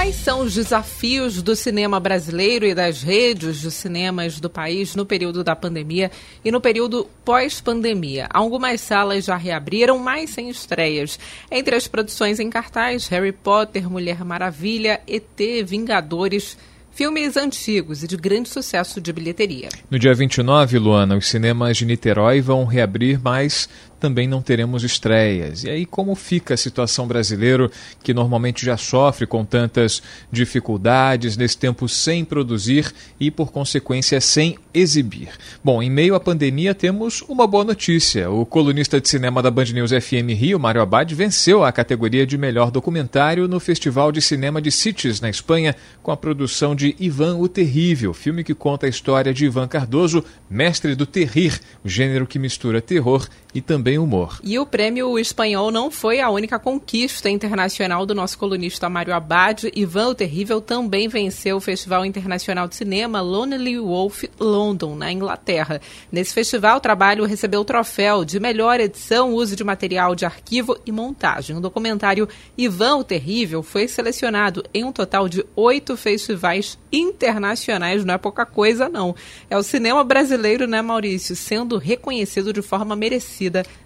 Quais são os desafios do cinema brasileiro e das redes de cinemas do país no período da pandemia e no período pós-pandemia? Algumas salas já reabriram, mas sem estreias. Entre as produções em cartaz, Harry Potter, Mulher Maravilha, ET, Vingadores, filmes antigos e de grande sucesso de bilheteria. No dia 29, Luana, os cinemas de Niterói vão reabrir, mas também não teremos estreias. E aí, como fica a situação brasileiro, que normalmente já sofre com tantas dificuldades, nesse tempo sem produzir e, por consequência, sem exibir? Bom, em meio à pandemia, temos uma boa notícia. O colunista de cinema da Band News FM Rio, Mário Abad, venceu a categoria de melhor documentário no Festival de Cinema de Cities, na Espanha, com a produção de Ivan o Terrível, filme que conta a história de Ivan Cardoso, mestre do terrir, gênero que mistura terror e também humor. E o prêmio espanhol não foi a única conquista internacional do nosso colunista Mário Abad. Ivan o Terrível também venceu o Festival Internacional de Cinema Lonely Wolf London, na Inglaterra. Nesse festival, o trabalho recebeu o troféu de melhor edição, uso de material de arquivo e montagem. O documentário Ivan o Terrível foi selecionado em um total de oito festivais internacionais. Não é pouca coisa, não. É o cinema brasileiro, né, Maurício, sendo reconhecido de forma merecida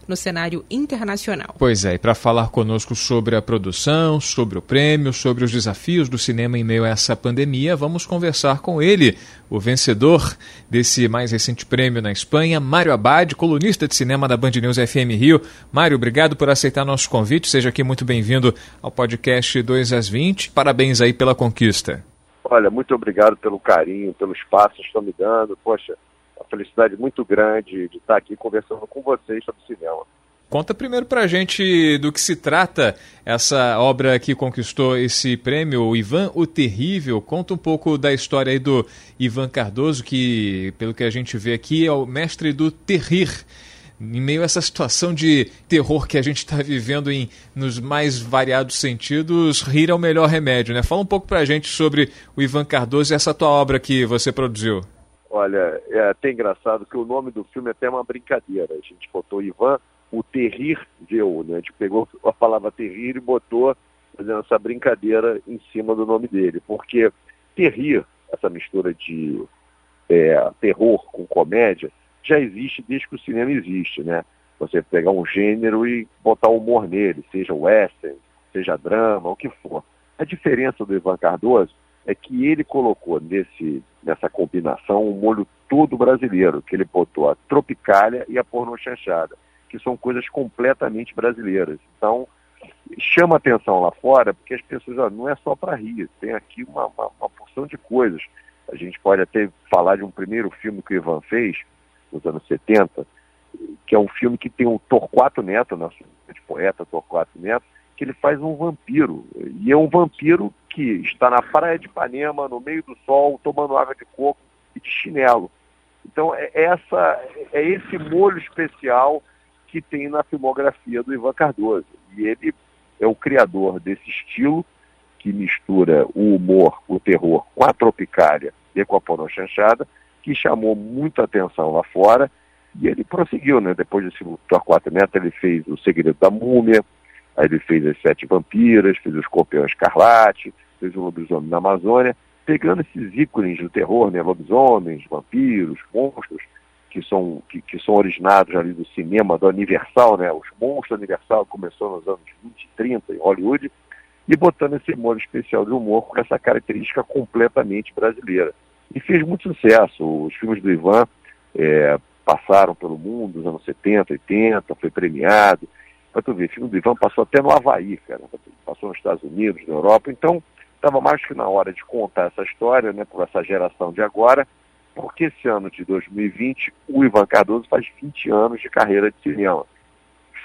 no cenário internacional. Pois é, e para falar conosco sobre a produção, sobre o prêmio, sobre os desafios do cinema em meio a essa pandemia, vamos conversar com ele, o vencedor desse mais recente prêmio na Espanha, Mário Abad, colunista de cinema da Band News FM Rio. Mário, obrigado por aceitar nosso convite, seja aqui muito bem-vindo ao podcast 2 às 20. Parabéns aí pela conquista. Olha, muito obrigado pelo carinho, pelo espaço que estão me dando. Poxa, uma felicidade muito grande de estar aqui conversando com vocês sobre cinema. Conta primeiro pra gente do que se trata essa obra que conquistou esse prêmio, Ivan o Terrível. Conta um pouco da história aí do Ivan Cardoso, que, pelo que a gente vê aqui, é o mestre do terrir. Em meio a essa situação de terror que a gente está vivendo em, nos mais variados sentidos, rir é o melhor remédio, né? Fala um pouco pra gente sobre o Ivan Cardoso e essa tua obra que você produziu. Olha, é até engraçado que o nome do filme é até uma brincadeira. A gente botou Ivan, o Terrir viu, né? A gente pegou a palavra Terrir e botou fazendo essa brincadeira em cima do nome dele. Porque Terrir, essa mistura de é, terror com comédia, já existe desde que o cinema existe, né? Você pegar um gênero e botar humor nele, seja western, seja drama, o que for. A diferença do Ivan Cardoso é que ele colocou nesse, nessa combinação um molho todo brasileiro, que ele botou a tropicália e a porno chanchada, que são coisas completamente brasileiras. Então, chama atenção lá fora, porque as pessoas, ó, não é só para rir, tem aqui uma, uma, uma, porção de coisas. A gente pode até falar de um primeiro filme que o Ivan fez, nos anos 70, que é um filme que tem o Torquato Neto, nosso poeta Torquato Neto, que ele faz um vampiro. E é um vampiro que está na praia de Ipanema, no meio do sol, tomando água de coco e de chinelo. Então, é, essa, é esse molho especial que tem na filmografia do Ivan Cardoso. E ele é o criador desse estilo que mistura o humor, o terror com a tropicália e com a pornochanchada, que chamou muita atenção lá fora. E ele prosseguiu, né? Depois desse Torquato Neto, ele fez O Segredo da Múmia, Aí ele fez As Sete Vampiras, fez O Escorpião Escarlate, fez O Lobisomem na Amazônia, pegando esses ícones do terror, né? Lobisomens, vampiros, monstros, que são, que, que são originados ali do cinema do Universal, né? Os monstros Universal começou nos anos 20 e 30 em Hollywood, e botando esse molho especial de humor com essa característica completamente brasileira. E fez muito sucesso. Os filmes do Ivan é, passaram pelo mundo nos anos 70, 80, foi premiado. Para tu ver, filme do Ivan passou até no Havaí, cara. Passou nos Estados Unidos, na Europa. Então, estava mais que na hora de contar essa história, né, por essa geração de agora, porque esse ano de 2020, o Ivan Cardoso faz 20 anos de carreira de cinema.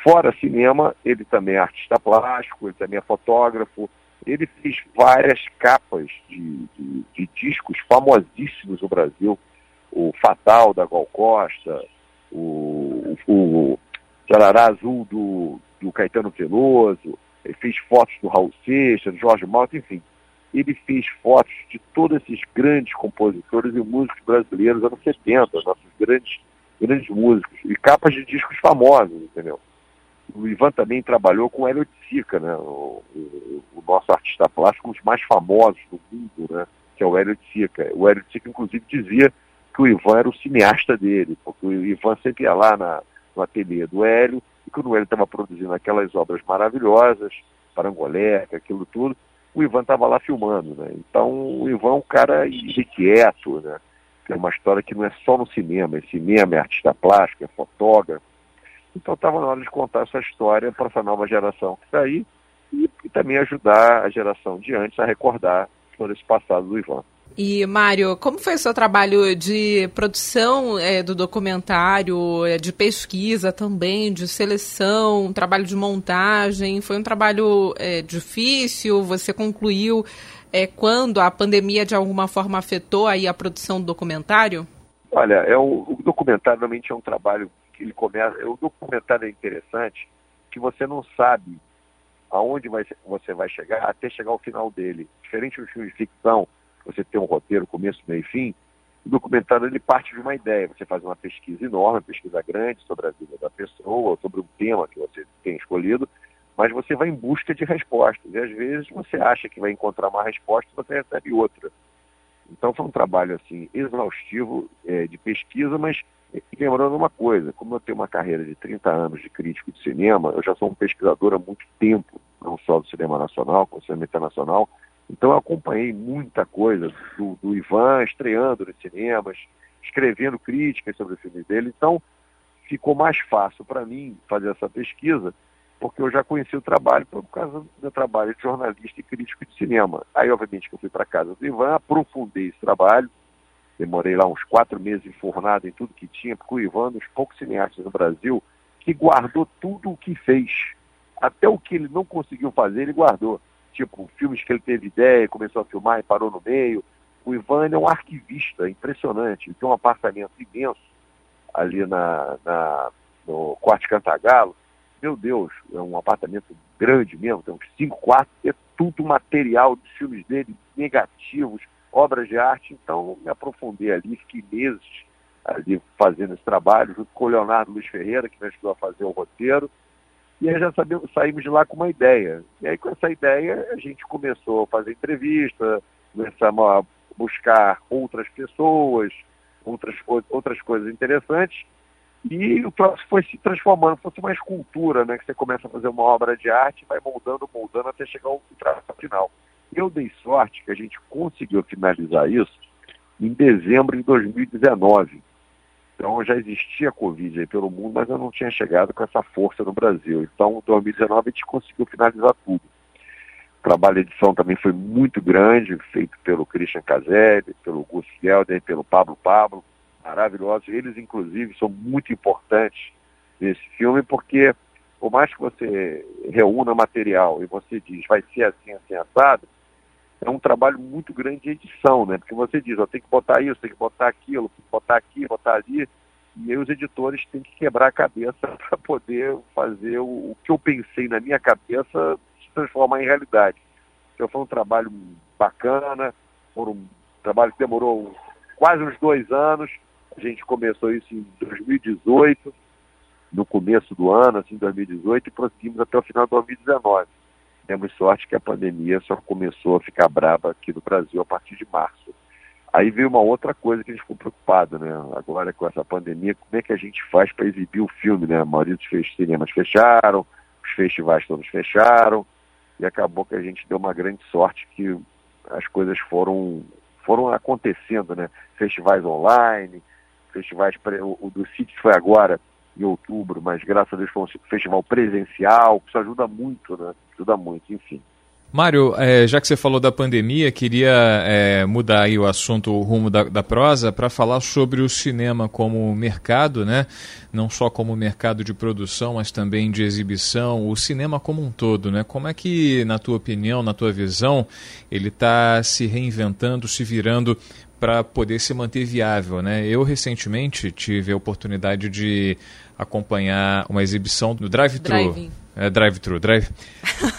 Fora cinema, ele também é artista plástico, ele também é fotógrafo, ele fez várias capas de, de, de discos famosíssimos no Brasil, o Fatal da Gal Costa, o, o, Tarará Azul do, do Caetano Veloso, ele fez fotos do Raul Seixas, do Jorge Malta, enfim. ele fez fotos de todos esses grandes compositores e músicos brasileiros anos 70, nossos grandes, grandes músicos, e capas de discos famosos, entendeu? O Ivan também trabalhou com Hélio Sica, né? O, o, o, nosso artista plástico, um dos mais famosos do mundo, né? Que é o Hélio Sica. O Hélio Sica, inclusive, dizia que o Ivan era o cineasta dele, porque o Ivan sempre ia lá na, no ateliê do Hélio, e quando o Hélio estava produzindo aquelas obras maravilhosas, Parangoleca, aquilo tudo, o Ivan estava lá filmando, né? Então o Ivan é um cara irrequieto, né? Tem uma história que não é só no cinema, é cinema, é artista plástico, é fotógrafo. Então estava na hora de contar essa história para essa nova geração que está aí e, e também ajudar a geração de antes a recordar todo esse passado do Ivan. E, Mário, como foi o seu trabalho de produção é, do documentário, é, de pesquisa também, de seleção, trabalho de montagem? Foi um trabalho é, difícil? Você concluiu é, quando a pandemia de alguma forma afetou aí a produção do documentário? Olha, é o, o documentário realmente é um trabalho que ele começa. O documentário é interessante que você não sabe aonde vai, você vai chegar até chegar ao final dele. Diferente do filme de ficção, você tem um roteiro, começo, meio e fim, o documentário ele parte de uma ideia. Você faz uma pesquisa enorme, pesquisa grande sobre a vida da pessoa, sobre um tema que você tem escolhido, mas você vai em busca de respostas. E às vezes você acha que vai encontrar uma resposta, você recebe outra. Então foi um trabalho assim exaustivo é, de pesquisa, mas lembrando uma coisa, como eu tenho uma carreira de 30 anos de crítico de cinema, eu já sou um pesquisador há muito tempo, não só do cinema nacional, como do cinema internacional, então eu acompanhei muita coisa do, do Ivan estreando nos cinemas, escrevendo críticas sobre o filme dele. Então ficou mais fácil para mim fazer essa pesquisa, porque eu já conheci o trabalho por causa do meu trabalho de jornalista e crítico de cinema. Aí, obviamente, que eu fui para casa do Ivan, aprofundei esse trabalho, demorei lá uns quatro meses enfornado em tudo que tinha, porque o Ivan, é um dos poucos cineastas no Brasil, que guardou tudo o que fez. Até o que ele não conseguiu fazer, ele guardou tipo filmes que ele teve ideia, começou a filmar e parou no meio. O Ivan é um arquivista impressionante, ele tem um apartamento imenso ali na, na, no Corte Cantagalo. Meu Deus, é um apartamento grande mesmo, tem uns cinco quartos, é tudo material dos filmes dele, negativos, obras de arte. Então, me aprofundei ali, fiquei meses ali fazendo esse trabalho, junto com o Leonardo Luiz Ferreira, que me ajudou a fazer o roteiro. E aí já sabemos, saímos de lá com uma ideia. E aí com essa ideia a gente começou a fazer entrevista, começamos a buscar outras pessoas, outras, outras coisas interessantes. E o troço foi se transformando, fosse uma escultura, né? Que você começa a fazer uma obra de arte, vai moldando, moldando até chegar ao traço final. Eu dei sorte que a gente conseguiu finalizar isso em dezembro de 2019. Então já existia Covid pelo mundo, mas eu não tinha chegado com essa força no Brasil. Então, em 2019 a gente conseguiu finalizar tudo. O trabalho de edição também foi muito grande, feito pelo Christian Caselli, pelo Gus Gelder, pelo Pablo Pablo, maravilhosos. Eles, inclusive, são muito importantes nesse filme, porque por mais que você reúna material e você diz vai ser assim, assim, assado, é um trabalho muito grande de edição, né? Porque você diz, ó, tem que botar isso, tem que botar aquilo, tem que botar aqui, botar ali, e aí os editores têm que quebrar a cabeça para poder fazer o, o, que eu pensei na minha cabeça se transformar em realidade. Então foi um trabalho bacana, foi um trabalho que demorou quase uns dois anos, a gente começou isso em 2018, no começo do ano, assim, 2018, e prosseguimos até o final de 2019 temos sorte que a pandemia só começou a ficar braba aqui no Brasil a partir de março. Aí veio uma outra coisa que a gente ficou preocupado, né? Agora com essa pandemia, como é que a gente faz para exibir o filme, né? A maioria dos cinemas fecharam, os festivais todos fecharam, e acabou que a gente deu uma grande sorte que as coisas foram foram acontecendo, né? Festivais online, festivais o, do City foi agora em outubro, mas graças a Deus foi um festival presencial, que isso ajuda muito, né? Ajuda muito, enfim. Mário, é, já que você falou da pandemia, queria é, mudar aí o assunto, o rumo da, da prosa, para falar sobre o cinema como mercado, né? Não só como mercado de produção, mas também de exibição, o cinema como um todo, né? Como é que, na tua opinião, na tua visão, ele está se reinventando, se virando para poder se manter viável, né? Eu recentemente tive a oportunidade de acompanhar uma exibição do Drive-Thru. Drive é, Drive-Thru, Drive.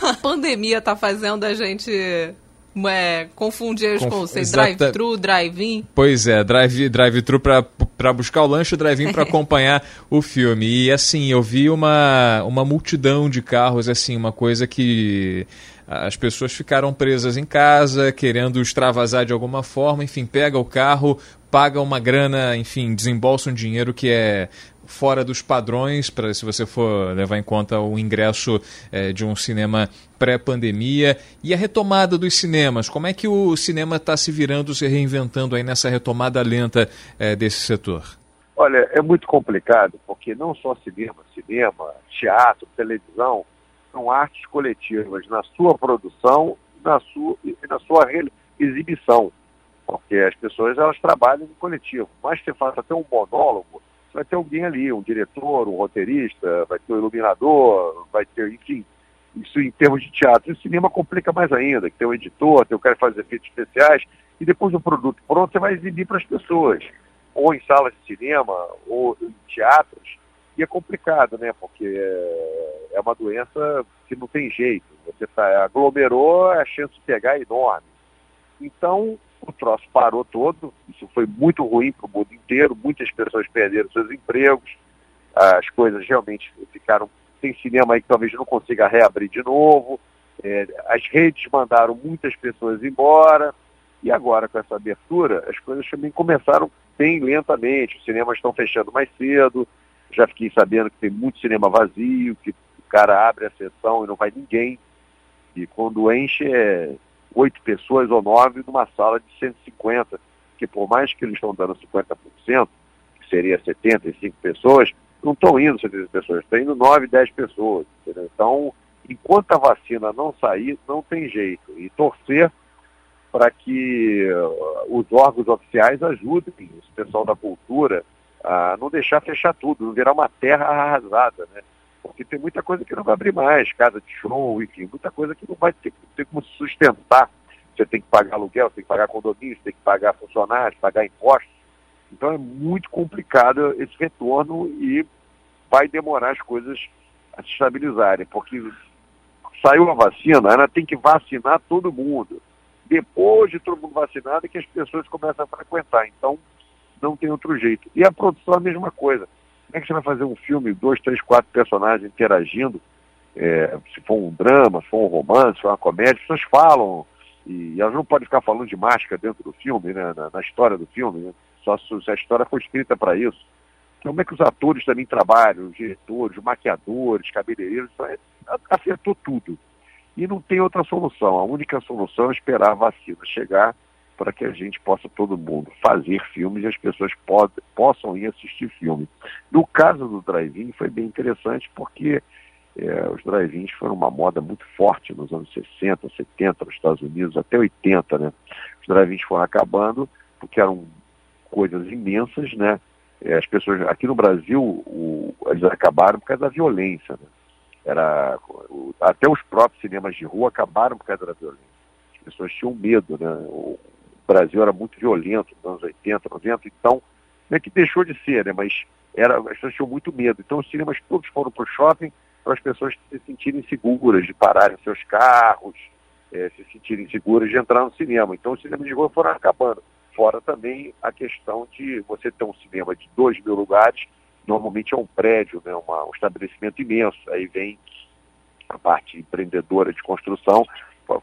a pandemia está fazendo a gente é, confundir os Conf... conceitos. Drive-thru, drive-in. Pois é, drive-thru drive para buscar o lanche, drive-in para acompanhar o filme. E assim, eu vi uma, uma multidão de carros, assim, uma coisa que as pessoas ficaram presas em casa, querendo extravasar de alguma forma, enfim, pega o carro, paga uma grana, enfim, desembolsa um dinheiro que é fora dos padrões, para se você for levar em conta o ingresso é, de um cinema pré-pandemia e a retomada dos cinemas. Como é que o cinema está se virando, se reinventando aí nessa retomada lenta é, desse setor? Olha, é muito complicado, porque não só cinema, cinema, teatro, televisão, são artes coletivas na sua produção na sua, na sua exibição. Porque as pessoas elas trabalham no coletivo. Mas você faz até um monólogo, vai ter alguém ali, um diretor, um roteirista, vai ter um iluminador, vai ter, enfim, isso em termos de teatro. E o cinema complica mais ainda, que tem um editor, tem o cara que faz efeitos especiais, e depois do produto pronto você vai exibir para as pessoas, ou em salas de cinema, ou em teatros, e é complicado, né, porque é, é uma doença que não tem jeito, você tá, aglomerou, a chance de pegar é enorme. Então, o troço parou todo, isso foi muito ruim para o mundo inteiro, muitas pessoas perderam seus empregos, as coisas realmente ficaram. Tem cinema aí que talvez não consiga reabrir de novo, é, as redes mandaram muitas pessoas embora, e agora com essa abertura, as coisas também começaram bem lentamente, os cinemas estão fechando mais cedo, já fiquei sabendo que tem muito cinema vazio, que o cara abre a sessão e não vai ninguém, e quando enche é oito pessoas ou nove numa sala de 150, que por mais que eles estão dando 50%, que seria 75 pessoas, não estão indo 75 pessoas, estão indo 9, 10 pessoas. Entendeu? Então, enquanto a vacina não sair, não tem jeito. E torcer para que uh, os órgãos oficiais ajudem o pessoal da cultura a não deixar fechar tudo, não virar uma terra arrasada, né? Porque tem muita coisa que não vai abrir mais, casa de show, enfim, muita coisa que não vai ter, como sustentar. Você tem que pagar aluguel, tem que pagar condomínio, tem que pagar funcionários, pagar impostos. Então é muito complicado esse retorno e vai demorar as coisas a se estabilizarem, porque saiu a vacina, ela tem que vacinar todo mundo. Depois de todo mundo vacinado é que as pessoas começam a frequentar. Então, não tem outro jeito. E a produção é a mesma coisa. Como é que você vai fazer um filme, dois, três, quatro personagens interagindo? É, se for um drama, se for um romance, se for uma comédia, as pessoas falam, e elas não podem ficar falando de máscara dentro do filme, né, na, na história do filme, né? só se, se a história foi escrita para isso. Então, como é que os atores também trabalham, os diretores, os maquiadores, cabeleireiros, isso afetou tudo. E não tem outra solução. A única solução é esperar a vacina chegar para que a gente possa, todo mundo, fazer filmes e as pessoas pod, possam ir assistir filme. No caso do drive-in, foi bem interessante porque é, os drive-ins foram uma moda muito forte nos anos 60, 70, nos Estados Unidos, até 80, né? Os drive-ins foram acabando porque eram coisas imensas, né? É, as pessoas, aqui no Brasil, o, eles acabaram por causa da violência, né? Era, até os próprios cinemas de rua acabaram por causa da violência. As pessoas tinham medo, né? Brasil era muito violento nos anos 80, 90, então, não é que deixou de ser, né, mas era, as pessoas tinham muito medo. Então os cinemas todos foram para o shopping para as pessoas se sentirem seguras de pararem seus carros, é, se sentirem seguras de entrar no cinema. Então os cinemas de rua foram acabando. Fora também a questão de você ter um cinema de 2 mil lugares, normalmente é um prédio, né, uma, um estabelecimento imenso. Aí vem a parte empreendedora de construção,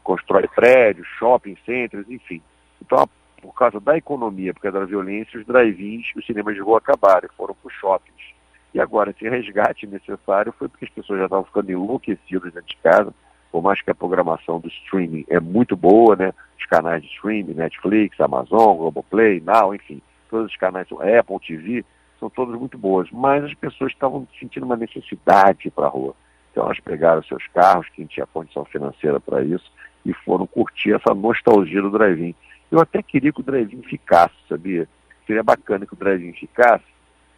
constrói prédios, shopping centers, enfim. Então, por causa da economia, por causa da violência, os drive-ins, os cinemas de rua acabaram, foram para os shoppings. E agora, esse resgate necessário foi porque as pessoas já estavam ficando enlouquecidas dentro de casa, por mais que a programação do streaming é muito boa, né? Os canais de streaming, Netflix, Amazon, Globoplay, Now, enfim, todos os canais, Apple TV, são todos muito boas. Mas as pessoas estavam sentindo uma necessidade para a rua. Então elas pegaram seus carros, quem tinha condição financeira para isso, e foram curtir essa nostalgia do drive-in. Eu até queria que o drive-in ficasse, sabia? Seria bacana que o drive-in ficasse.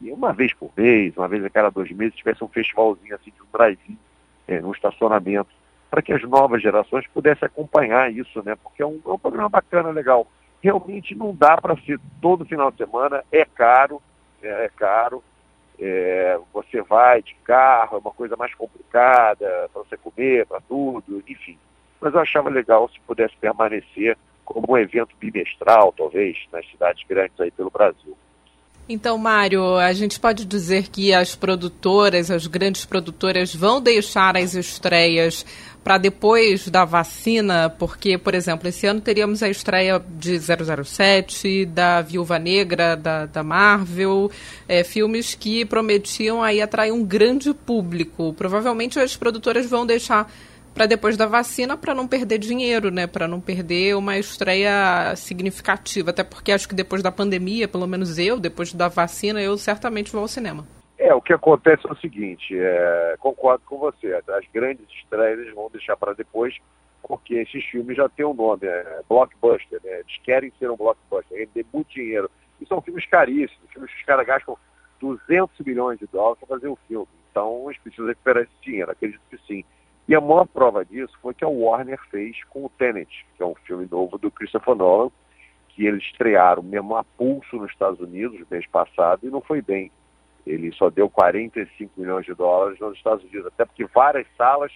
E uma vez por mês, uma vez a cada dois meses, tivesse um festivalzinho assim de um drive-in é, no estacionamento, para que as novas gerações pudessem acompanhar isso, né? Porque é um, é um programa bacana, legal. Realmente não dá para ser todo final de semana, é caro, é, é caro. É, você vai de carro, é uma coisa mais complicada para você comer, para tudo, enfim. mas eu achava legal se pudesse permanecer como um evento bimestral, talvez, nas cidades grandes aí pelo Brasil. Então, Mário, a gente pode dizer que as produtoras, as grandes produtoras, vão deixar as estreias para depois da vacina, porque, por exemplo, esse ano teríamos a estreia de 007, da Viúva Negra, da, da Marvel, é, filmes que prometiam aí atrair um grande público. Provavelmente as produtoras vão deixar para depois da vacina para não perder dinheiro, né? Para não perder uma estreia significativa, até porque acho que depois da pandemia, pelo menos eu, depois da vacina, eu certamente vou ao cinema. É, o que acontece é o seguinte, é, concordo com você, as grandes estreias vão deixar para depois, porque esses filmes já têm um nome, é blockbuster, né? Eles querem ser um blockbuster, render muito dinheiro. E são filmes caríssimos, filmes que os caras gastam 200 milhões de dólares para fazer um filme. Então, eles precisam recuperar esse dinheiro, acredito que sim. E a maior prova disso foi que a Warner fez com o Tenet, que é um filme novo do Christopher Nolan, que eles estrearam mesmo a pulso nos Estados Unidos no mês passado e não foi bem. Ele só deu 45 milhões de dólares nos Estados Unidos, até porque várias salas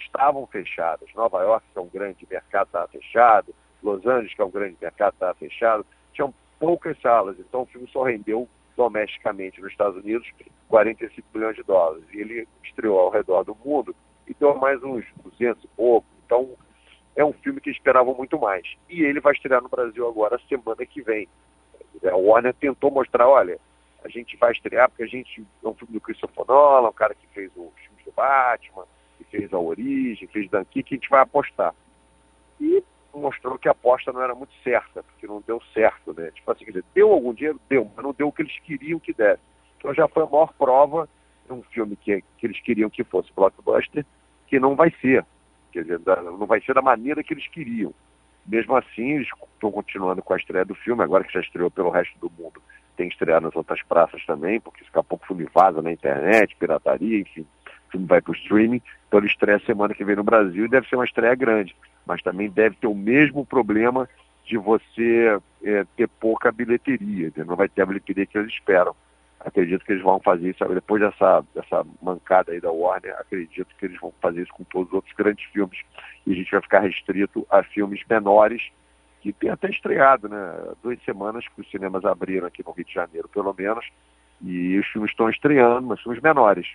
estavam fechadas. Nova York, que é um grande mercado, estava fechado. Los Angeles, que é um grande mercado, estava fechado. Tinham poucas salas, então o filme só rendeu domesticamente nos Estados Unidos 45 milhões de dólares. E ele estreou ao redor do mundo e deu mais uns 200 e pouco. Então, é um filme que esperavam muito mais. E ele vai estrear no Brasil agora, semana que vem. A Warner tentou mostrar, olha, a gente vai estrear porque a gente é um filme do Christopher Nolan, um cara que fez os filmes do Batman, que fez A Origem, fez Dunkirk, que a gente vai apostar. E mostrou que a aposta não era muito certa, porque não deu certo, né? Tipo assim, deu algum dinheiro? Deu, mas não deu o que eles queriam que desse. Então já foi a maior prova de um filme que, que eles queriam que fosse blockbuster, que não vai ser. Quer dizer, não vai ser da maneira que eles queriam. Mesmo assim, eles estão continuando com a estreia do filme, agora que já estreou pelo resto do mundo. Tem estreado nas outras praças também, porque daqui a pouco o filme vaza na internet, pirataria, enfim, o filme vai para o streaming. Então ele estreia semana que vem no Brasil e deve ser uma estreia grande. Mas também deve ter o mesmo problema de você é, ter pouca bilheteria, não vai ter a bilheteria que eles esperam acredito que eles vão fazer isso, depois dessa, dessa mancada aí da Warner, acredito que eles vão fazer isso com todos os outros grandes filmes e a gente vai ficar restrito a filmes menores que tem até estreado, né? Duas semanas que os cinemas abriram aqui no Rio de Janeiro, pelo menos, e os filmes estão estreando, mas filmes menores.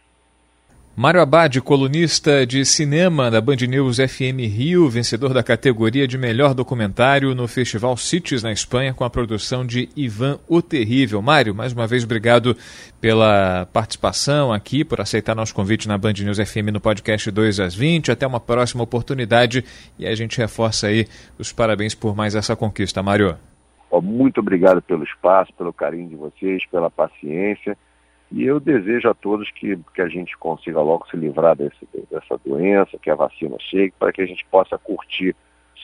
Mário Abad, colunista de cinema da Band News FM Rio, vencedor da categoria de melhor documentário no Festival Cities na Espanha, com a produção de Ivan o Terrível. Mário, mais uma vez, obrigado pela participação aqui, por aceitar nosso convite na Band News FM no podcast 2 às 20. Até uma próxima oportunidade e a gente reforça aí os parabéns por mais essa conquista, Mário. Muito obrigado pelo espaço, pelo carinho de vocês, pela paciência. E eu desejo a todos que, que a gente consiga logo se livrar desse, dessa doença, que a vacina chegue, para que a gente possa curtir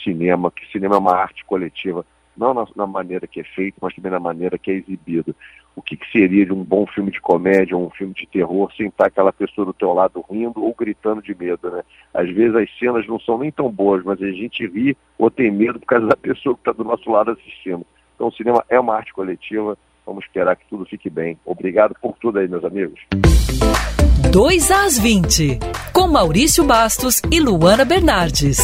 cinema, que cinema é uma arte coletiva, não na, na maneira que é feito, mas também na maneira que é exibido. O que, que, seria de um bom filme de comédia ou um filme de terror sem estar aquela pessoa do teu lado rindo ou gritando de medo, né? Às vezes as cenas não são nem tão boas, mas a gente ri ou tem medo por causa da pessoa que está do nosso lado assistindo. Então o cinema é uma arte coletiva, Vamos esperar que tudo fique bem. Obrigado por tudo aí, meus amigos. 2 às 20, com Maurício Bastos e Luana Bernardes.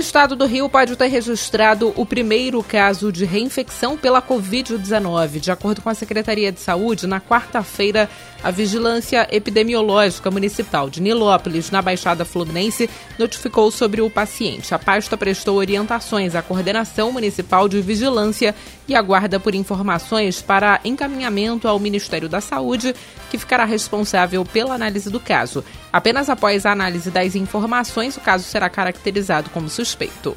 Estado do Rio pode ter registrado o primeiro caso de reinfecção pela Covid-19. De acordo com a Secretaria de Saúde, na quarta-feira, a Vigilância Epidemiológica Municipal de Nilópolis, na Baixada Fluminense, notificou sobre o paciente. A pasta prestou orientações à Coordenação Municipal de Vigilância e aguarda por informações para encaminhamento ao Ministério da Saúde, que ficará responsável pela análise do caso. Apenas após a análise das informações, o caso será caracterizado como suspeito.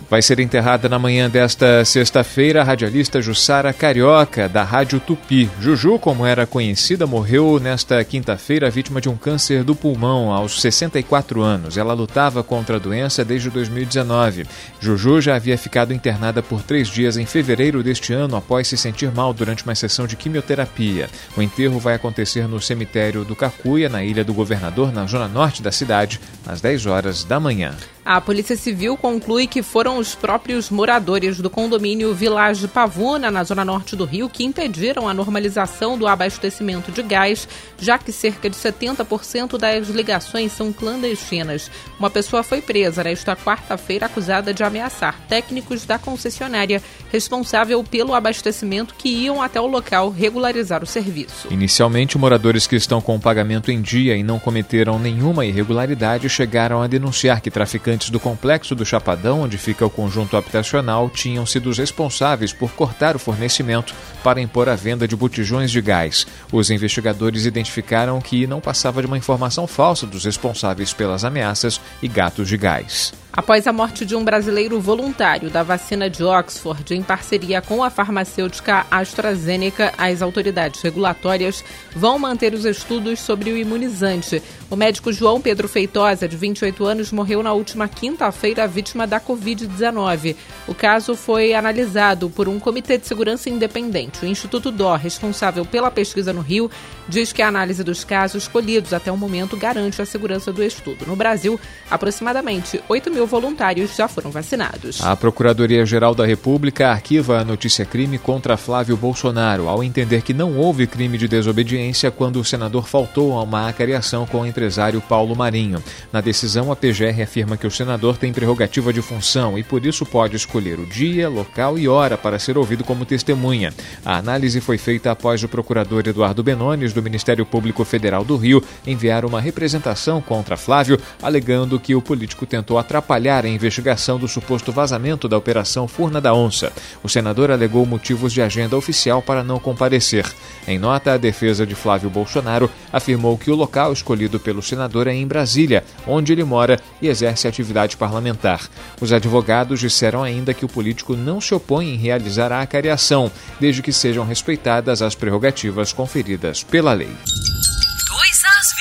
Vai ser enterrada na manhã desta sexta-feira a radialista Jussara Carioca, da Rádio Tupi. Juju, como era conhecida, morreu nesta nesta quinta-feira vítima de um câncer do pulmão aos 64 anos. Ela lutava contra a doença desde 2019. Juju já havia ficado internada por três dias em fevereiro deste ano após se sentir mal durante uma sessão de quimioterapia. O enterro vai acontecer no cemitério do Cacuia, na Ilha do Governador, na zona norte da cidade, às 10 horas da manhã. A Polícia Civil conclui que foram os próprios moradores do condomínio Village Pavuna, na zona norte do Rio, que impediram a normalização do abastecimento de gás, já que cerca de 70% das ligações são clandestinas. Uma pessoa foi presa nesta quarta-feira acusada de ameaçar técnicos da concessionária responsável pelo abastecimento que iam até o local regularizar o serviço. Inicialmente, moradores que estão com o pagamento em dia e não cometeram nenhuma irregularidade chegaram a denunciar que traficantes habitantes do complexo do Chapadão, onde fica o conjunto habitacional, tinham sido os responsáveis por cortar o fornecimento para impor a venda de botijões de gás. Os investigadores identificaram que não passava de uma informação falsa dos responsáveis pelas ameaças e gatos de gás. Após a morte de um brasileiro voluntário da vacina de Oxford, em parceria com a farmacêutica AstraZeneca, as autoridades regulatórias vão manter os estudos sobre o imunizante. O médico João Pedro Feitosa, de 28 anos, morreu na última quinta-feira vítima da Covid-19. O caso foi analisado por um comitê de segurança independente. O Instituto DOR, responsável pela pesquisa no Rio, diz que a análise dos casos colhidos até o momento garante a segurança do estudo. No Brasil, aproximadamente 8 mil mil voluntários já foram vacinados. A Procuradoria-Geral da República arquiva a notícia crime contra Flávio Bolsonaro, ao entender que não houve crime de desobediência quando o senador faltou a uma acariação com o empresário Paulo Marinho. Na decisão, a PGR afirma que o senador tem prerrogativa de função e, por isso, pode escolher o dia, local e hora para ser ouvido como testemunha. A análise foi feita após o procurador Eduardo Benones, do Ministério Público Federal do Rio, enviar uma representação contra Flávio, alegando que o político tentou atrapalhar a investigação do suposto vazamento da Operação Furna da Onça. O senador alegou motivos de agenda oficial para não comparecer. Em nota, a defesa de Flávio Bolsonaro afirmou que o local escolhido pelo senador é em Brasília, onde ele mora e exerce atividade parlamentar. Os advogados disseram ainda que o político não se opõe em realizar a acariação, desde que sejam respeitadas as prerrogativas conferidas pela lei. 2 às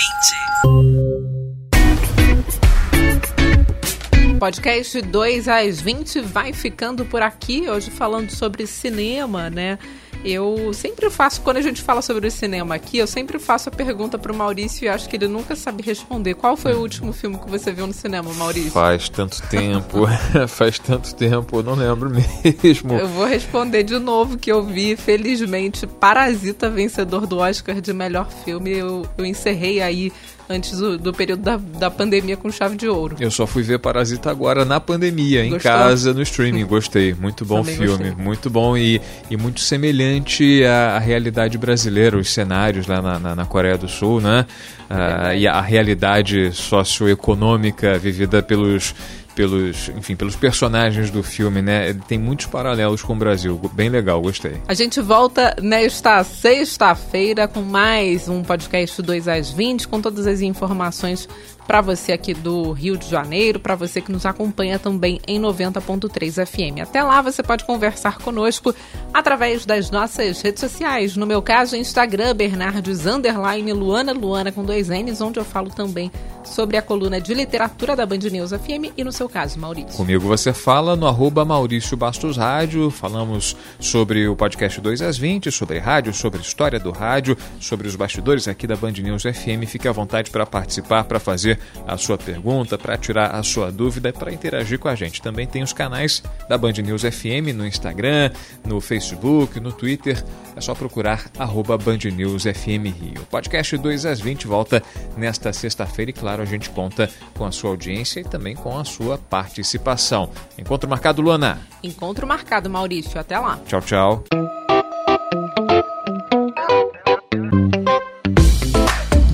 20. podcast 2 às 20 vai ficando por aqui, hoje falando sobre cinema, né? Eu sempre faço, quando a gente fala sobre o cinema aqui, eu sempre faço a pergunta pro Maurício e acho que ele nunca sabe responder. Qual foi o último filme que você viu no cinema, Maurício? Faz tanto tempo, faz tanto tempo, eu não lembro mesmo. Eu vou responder de novo que eu vi, felizmente, Parasita, vencedor do Oscar de melhor filme. Eu, eu encerrei aí antes do, do período da, da pandemia com chave de ouro. Eu só fui ver Parasita agora na pandemia, Gostou? em casa, no streaming. Gostei. Muito bom Também filme. Gostei. Muito bom e, e muito semelhante à, à, realidade brasileira, os cenários lá na, na, na Coreia do Sul, né? Ah, e a realidade socioeconômica vivida pelos pelos, enfim, pelos personagens do filme, né? Tem muitos paralelos com o Brasil. Bem legal, gostei. A gente volta nesta sexta-feira com mais um podcast 2 às 20, com todas as informações para você aqui do Rio de Janeiro, para você que nos acompanha também em 90.3 FM. Até lá você pode conversar conosco através das nossas redes sociais. No meu caso, Instagram, Bernardes Underline Luana, Luana com dois N's, onde eu falo também sobre a coluna de literatura da Band News FM e no seu caso, Maurício. Comigo você fala no arroba Maurício Bastos Rádio, falamos sobre o podcast 2 às 20, sobre rádio, sobre história do rádio, sobre os bastidores aqui da Band News FM. Fique à vontade para participar, para fazer fazer a sua pergunta, para tirar a sua dúvida, para interagir com a gente. Também tem os canais da Band News FM no Instagram, no Facebook, no Twitter. É só procurar arroba Band News FM Rio. Podcast 2 às 20 volta nesta sexta-feira e, claro, a gente conta com a sua audiência e também com a sua participação. Encontro marcado, Luana. Encontro marcado, Maurício. Até lá. Tchau, tchau.